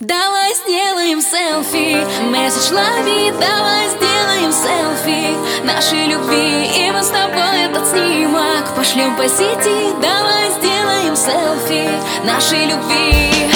Давай сделаем селфи. Месседж лови, давай сделаем селфи. Нашей любви И мы с тобой этот снимок Пошлем по сети. Давай сделаем селфи Нашей любви.